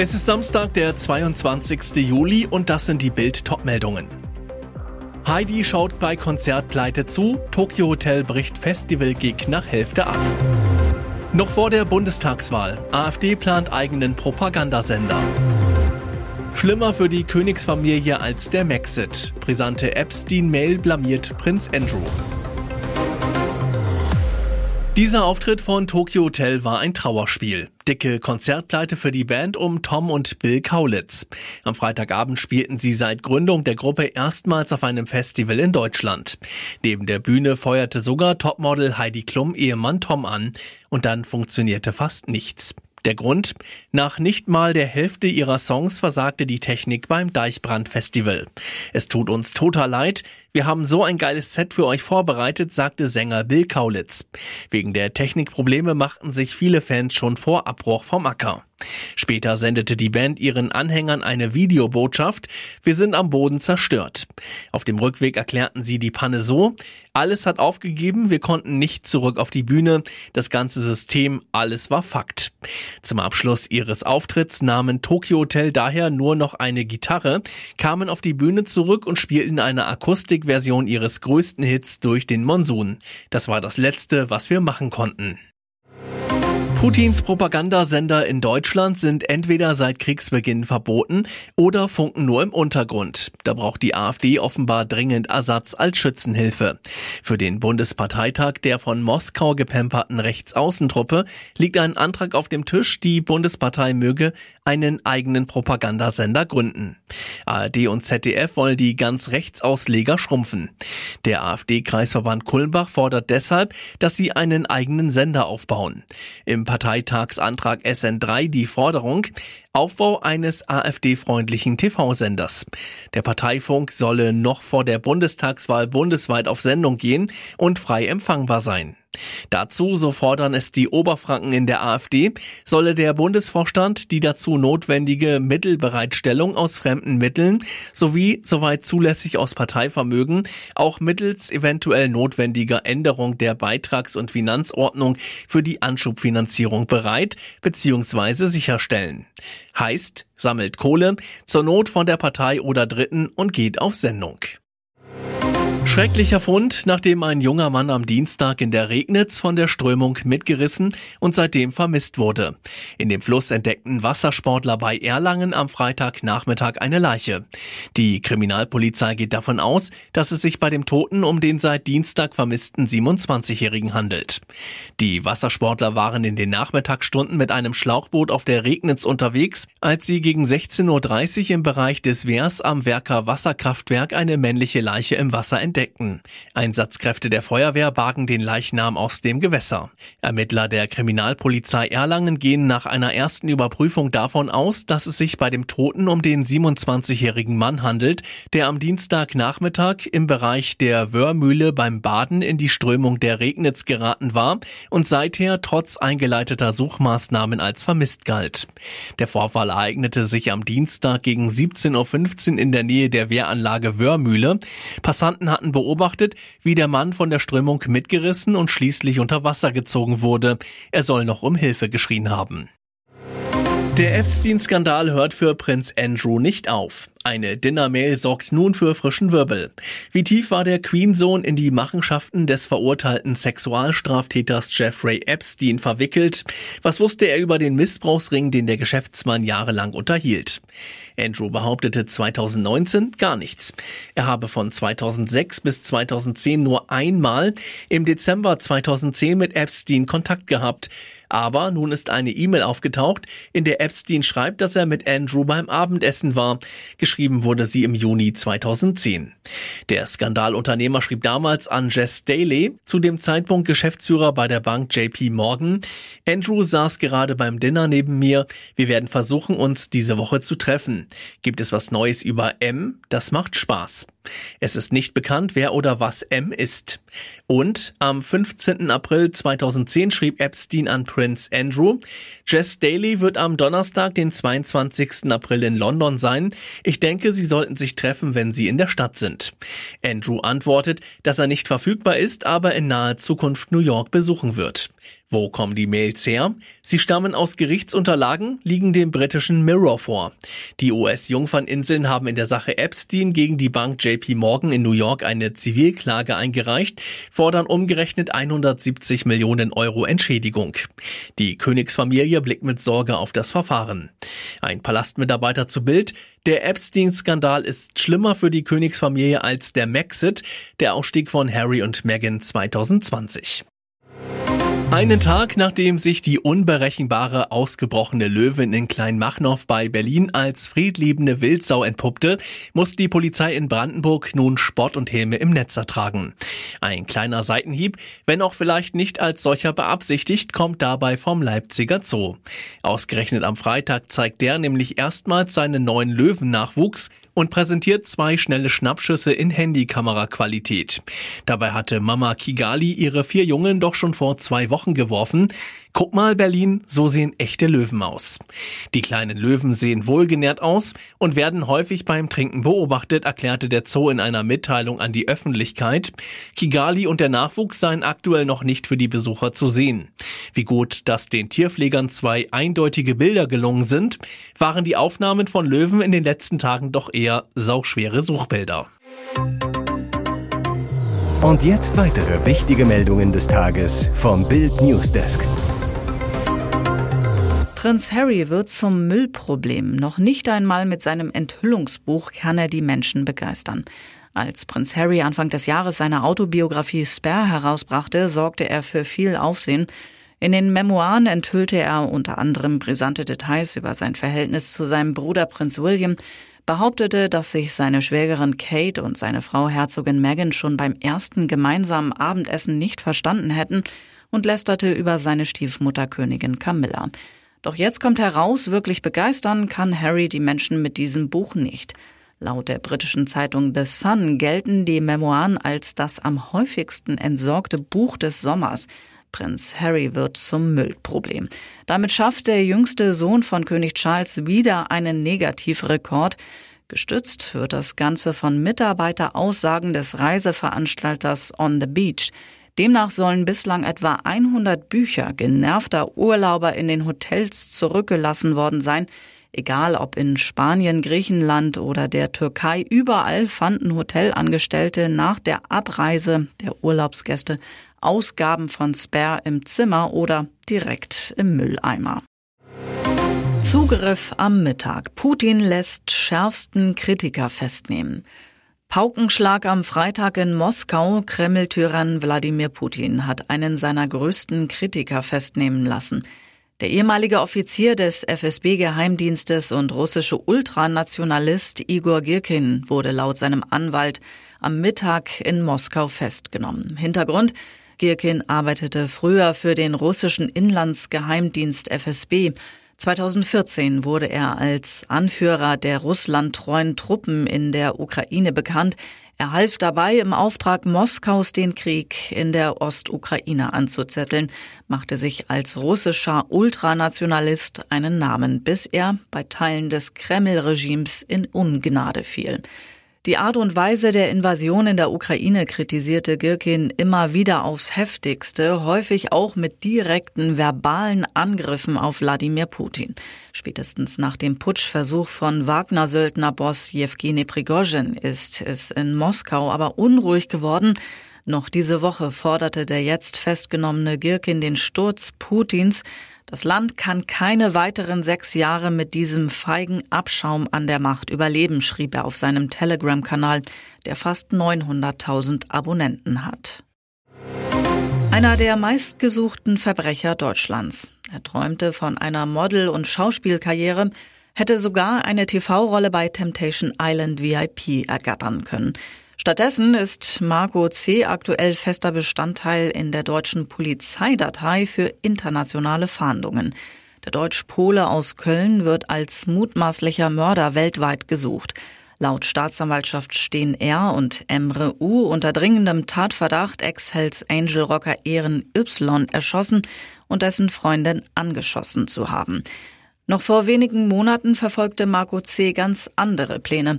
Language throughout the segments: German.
Es ist Samstag, der 22. Juli und das sind die Bild Topmeldungen. Heidi schaut bei Konzertpleite zu, Tokyo Hotel bricht Festival-Gig nach Hälfte ab. Noch vor der Bundestagswahl. AfD plant eigenen Propagandasender. Schlimmer für die Königsfamilie als der Maxit. Brisante Epstein-Mail blamiert Prinz Andrew. Dieser Auftritt von Tokyo Hotel war ein Trauerspiel. Dicke Konzertpleite für die Band um Tom und Bill Kaulitz. Am Freitagabend spielten sie seit Gründung der Gruppe erstmals auf einem Festival in Deutschland. Neben der Bühne feuerte sogar Topmodel Heidi Klum Ehemann Tom an. Und dann funktionierte fast nichts. Der Grund? Nach nicht mal der Hälfte ihrer Songs versagte die Technik beim Deichbrand Festival. Es tut uns total leid. Wir haben so ein geiles Set für euch vorbereitet, sagte Sänger Bill Kaulitz. Wegen der Technikprobleme machten sich viele Fans schon vor Abbruch vom Acker. Später sendete die Band ihren Anhängern eine Videobotschaft. Wir sind am Boden zerstört. Auf dem Rückweg erklärten sie die Panne so. Alles hat aufgegeben. Wir konnten nicht zurück auf die Bühne. Das ganze System, alles war Fakt. Zum Abschluss ihres Auftritts nahmen Tokyo Hotel daher nur noch eine Gitarre, kamen auf die Bühne zurück und spielten eine Akustikversion ihres größten Hits durch den Monsun. Das war das letzte, was wir machen konnten. Putins Propagandasender in Deutschland sind entweder seit Kriegsbeginn verboten oder funken nur im Untergrund. Da braucht die AfD offenbar dringend Ersatz als Schützenhilfe. Für den Bundesparteitag der von Moskau gepemperten Rechtsaußentruppe liegt ein Antrag auf dem Tisch, die Bundespartei möge einen eigenen Propagandasender gründen. ARD und ZDF wollen die ganz Rechtsausleger schrumpfen. Der AfD-Kreisverband Kulmbach fordert deshalb, dass sie einen eigenen Sender aufbauen. Im Parteitagsantrag SN3 die Forderung Aufbau eines AfD-freundlichen TV-Senders. Der Parteifunk solle noch vor der Bundestagswahl bundesweit auf Sendung gehen und frei empfangbar sein. Dazu, so fordern es die Oberfranken in der AfD, solle der Bundesvorstand die dazu notwendige Mittelbereitstellung aus fremden Mitteln sowie, soweit zulässig aus Parteivermögen, auch mittels eventuell notwendiger Änderung der Beitrags- und Finanzordnung für die Anschubfinanzierung bereit bzw. sicherstellen. Heißt, sammelt Kohle, zur Not von der Partei oder Dritten und geht auf Sendung. Schrecklicher Fund, nachdem ein junger Mann am Dienstag in der Regnitz von der Strömung mitgerissen und seitdem vermisst wurde. In dem Fluss entdeckten Wassersportler bei Erlangen am Freitagnachmittag eine Leiche. Die Kriminalpolizei geht davon aus, dass es sich bei dem Toten um den seit Dienstag vermissten 27-Jährigen handelt. Die Wassersportler waren in den Nachmittagsstunden mit einem Schlauchboot auf der Regnitz unterwegs, als sie gegen 16.30 Uhr im Bereich des Wehrs am Werker Wasserkraftwerk eine männliche Leiche im Wasser entdeckten entdeckten. Einsatzkräfte der Feuerwehr bargen den Leichnam aus dem Gewässer. Ermittler der Kriminalpolizei Erlangen gehen nach einer ersten Überprüfung davon aus, dass es sich bei dem Toten um den 27-jährigen Mann handelt, der am Dienstagnachmittag im Bereich der Wörmühle beim Baden in die Strömung der Regnitz geraten war und seither trotz eingeleiteter Suchmaßnahmen als vermisst galt. Der Vorfall ereignete sich am Dienstag gegen 17.15 Uhr in der Nähe der Wehranlage Wörmühle. Passanten hatten beobachtet, wie der Mann von der Strömung mitgerissen und schließlich unter Wasser gezogen wurde. Er soll noch um Hilfe geschrien haben. Der Epstein-Skandal hört für Prinz Andrew nicht auf. Eine Dinnermail sorgt nun für frischen Wirbel. Wie tief war der Queen-Sohn in die Machenschaften des verurteilten Sexualstraftäters Jeffrey Epstein verwickelt? Was wusste er über den Missbrauchsring, den der Geschäftsmann jahrelang unterhielt? Andrew behauptete 2019 gar nichts. Er habe von 2006 bis 2010 nur einmal im Dezember 2010 mit Epstein Kontakt gehabt. Aber nun ist eine E-Mail aufgetaucht, in der Epstein schreibt, dass er mit Andrew beim Abendessen war. Geschrieben wurde sie im Juni 2010. Der Skandalunternehmer schrieb damals an Jess Daly, zu dem Zeitpunkt Geschäftsführer bei der Bank JP Morgan. Andrew saß gerade beim Dinner neben mir. Wir werden versuchen, uns diese Woche zu treffen. Gibt es was Neues über M? Das macht Spaß. Es ist nicht bekannt, wer oder was M ist. Und am 15. April 2010 schrieb Epstein an Prince Andrew, Jess Daly wird am Donnerstag, den 22. April in London sein. Ich denke, sie sollten sich treffen, wenn sie in der Stadt sind. Andrew antwortet, dass er nicht verfügbar ist, aber in naher Zukunft New York besuchen wird. Wo kommen die Mails her? Sie stammen aus Gerichtsunterlagen, liegen dem britischen Mirror vor. Die US-Jungferninseln haben in der Sache Epstein gegen die Bank JP Morgan in New York eine Zivilklage eingereicht, fordern umgerechnet 170 Millionen Euro Entschädigung. Die Königsfamilie blickt mit Sorge auf das Verfahren. Ein Palastmitarbeiter zu Bild, der Epstein-Skandal ist schlimmer für die Königsfamilie als der Maxit, der Ausstieg von Harry und Meghan 2020. Einen Tag nachdem sich die unberechenbare ausgebrochene Löwin in Kleinmachnow bei Berlin als friedliebende Wildsau entpuppte, muss die Polizei in Brandenburg nun Sport und Helme im Netz ertragen. Ein kleiner Seitenhieb, wenn auch vielleicht nicht als solcher beabsichtigt, kommt dabei vom Leipziger Zoo. Ausgerechnet am Freitag zeigt der nämlich erstmals seinen neuen Löwennachwuchs und präsentiert zwei schnelle Schnappschüsse in Handykameraqualität. Dabei hatte Mama Kigali ihre vier Jungen doch schon vor zwei Wochen geworfen. Guck mal, Berlin, so sehen echte Löwen aus. Die kleinen Löwen sehen wohlgenährt aus und werden häufig beim Trinken beobachtet, erklärte der Zoo in einer Mitteilung an die Öffentlichkeit. Kigali und der Nachwuchs seien aktuell noch nicht für die Besucher zu sehen. Wie gut, dass den Tierpflegern zwei eindeutige Bilder gelungen sind, waren die Aufnahmen von Löwen in den letzten Tagen doch eher sauschwere Suchbilder. Und jetzt weitere wichtige Meldungen des Tages vom Bild Newsdesk. Prinz Harry wird zum Müllproblem. Noch nicht einmal mit seinem Enthüllungsbuch kann er die Menschen begeistern. Als Prinz Harry Anfang des Jahres seine Autobiografie Spare herausbrachte, sorgte er für viel Aufsehen. In den Memoiren enthüllte er unter anderem brisante Details über sein Verhältnis zu seinem Bruder Prinz William, behauptete, dass sich seine Schwägerin Kate und seine Frau Herzogin Meghan schon beim ersten gemeinsamen Abendessen nicht verstanden hätten und lästerte über seine Stiefmutter Königin Camilla. Doch jetzt kommt heraus, wirklich begeistern kann Harry die Menschen mit diesem Buch nicht. Laut der britischen Zeitung The Sun gelten die Memoiren als das am häufigsten entsorgte Buch des Sommers. Prinz Harry wird zum Müllproblem. Damit schafft der jüngste Sohn von König Charles wieder einen Negativrekord. Gestützt wird das Ganze von Mitarbeiteraussagen des Reiseveranstalters On the Beach. Demnach sollen bislang etwa 100 Bücher genervter Urlauber in den Hotels zurückgelassen worden sein. Egal ob in Spanien, Griechenland oder der Türkei, überall fanden Hotelangestellte nach der Abreise der Urlaubsgäste Ausgaben von Spare im Zimmer oder direkt im Mülleimer. Zugriff am Mittag. Putin lässt schärfsten Kritiker festnehmen. Paukenschlag am Freitag in Moskau. Kreml-Tyrann Wladimir Putin hat einen seiner größten Kritiker festnehmen lassen. Der ehemalige Offizier des FSB-Geheimdienstes und russische Ultranationalist Igor Girkin wurde laut seinem Anwalt am Mittag in Moskau festgenommen. Hintergrund Girkin arbeitete früher für den russischen Inlandsgeheimdienst FSB 2014 wurde er als Anführer der russlandtreuen Truppen in der Ukraine bekannt. Er half dabei, im Auftrag Moskaus den Krieg in der Ostukraine anzuzetteln, machte sich als russischer Ultranationalist einen Namen, bis er bei Teilen des Kreml-Regimes in Ungnade fiel. Die Art und Weise der Invasion in der Ukraine kritisierte Girkin immer wieder aufs heftigste, häufig auch mit direkten verbalen Angriffen auf Wladimir Putin. Spätestens nach dem Putschversuch von Wagner-Söldnerboss Jewgeni Prigozhin ist es in Moskau aber unruhig geworden. Noch diese Woche forderte der jetzt festgenommene Girkin den Sturz Putins. Das Land kann keine weiteren sechs Jahre mit diesem feigen Abschaum an der Macht überleben, schrieb er auf seinem Telegram-Kanal, der fast 900.000 Abonnenten hat. Einer der meistgesuchten Verbrecher Deutschlands. Er träumte von einer Model- und Schauspielkarriere, hätte sogar eine TV-Rolle bei Temptation Island VIP ergattern können. Stattdessen ist Marco C. aktuell fester Bestandteil in der deutschen Polizeidatei für internationale Fahndungen. Der Deutsch-Pole aus Köln wird als mutmaßlicher Mörder weltweit gesucht. Laut Staatsanwaltschaft stehen er und Emre U unter dringendem Tatverdacht, Ex-Hells Angel Rocker Ehren Y erschossen und dessen Freundin angeschossen zu haben. Noch vor wenigen Monaten verfolgte Marco C. ganz andere Pläne.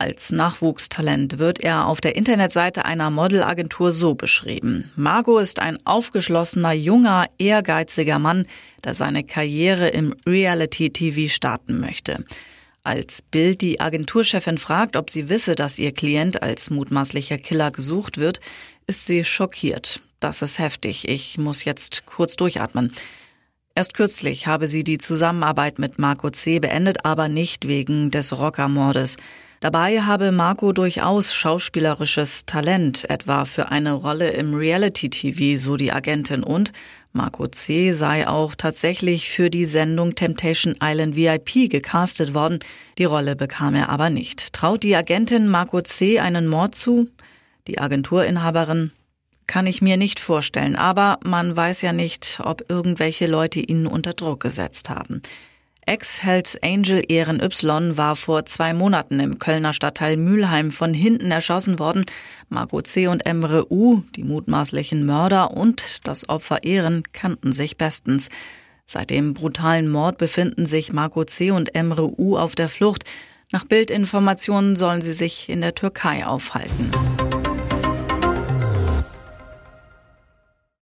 Als Nachwuchstalent wird er auf der Internetseite einer Modelagentur so beschrieben. Margot ist ein aufgeschlossener, junger, ehrgeiziger Mann, der seine Karriere im Reality-TV starten möchte. Als Bild die Agenturchefin fragt, ob sie wisse, dass ihr Klient als mutmaßlicher Killer gesucht wird, ist sie schockiert. Das ist heftig. Ich muss jetzt kurz durchatmen. Erst kürzlich habe sie die Zusammenarbeit mit Marco C. beendet, aber nicht wegen des Rockermordes. Dabei habe Marco durchaus schauspielerisches Talent, etwa für eine Rolle im Reality-TV, so die Agentin und Marco C. sei auch tatsächlich für die Sendung Temptation Island VIP gecastet worden. Die Rolle bekam er aber nicht. Traut die Agentin Marco C. einen Mord zu? Die Agenturinhaberin kann ich mir nicht vorstellen, aber man weiß ja nicht, ob irgendwelche Leute ihn unter Druck gesetzt haben. Ex-Hells Angel Ehren Y war vor zwei Monaten im Kölner Stadtteil Mülheim von hinten erschossen worden. Margot C. und Emre U., die mutmaßlichen Mörder und das Opfer Ehren, kannten sich bestens. Seit dem brutalen Mord befinden sich Margot C. und Emre U. auf der Flucht. Nach Bildinformationen sollen sie sich in der Türkei aufhalten.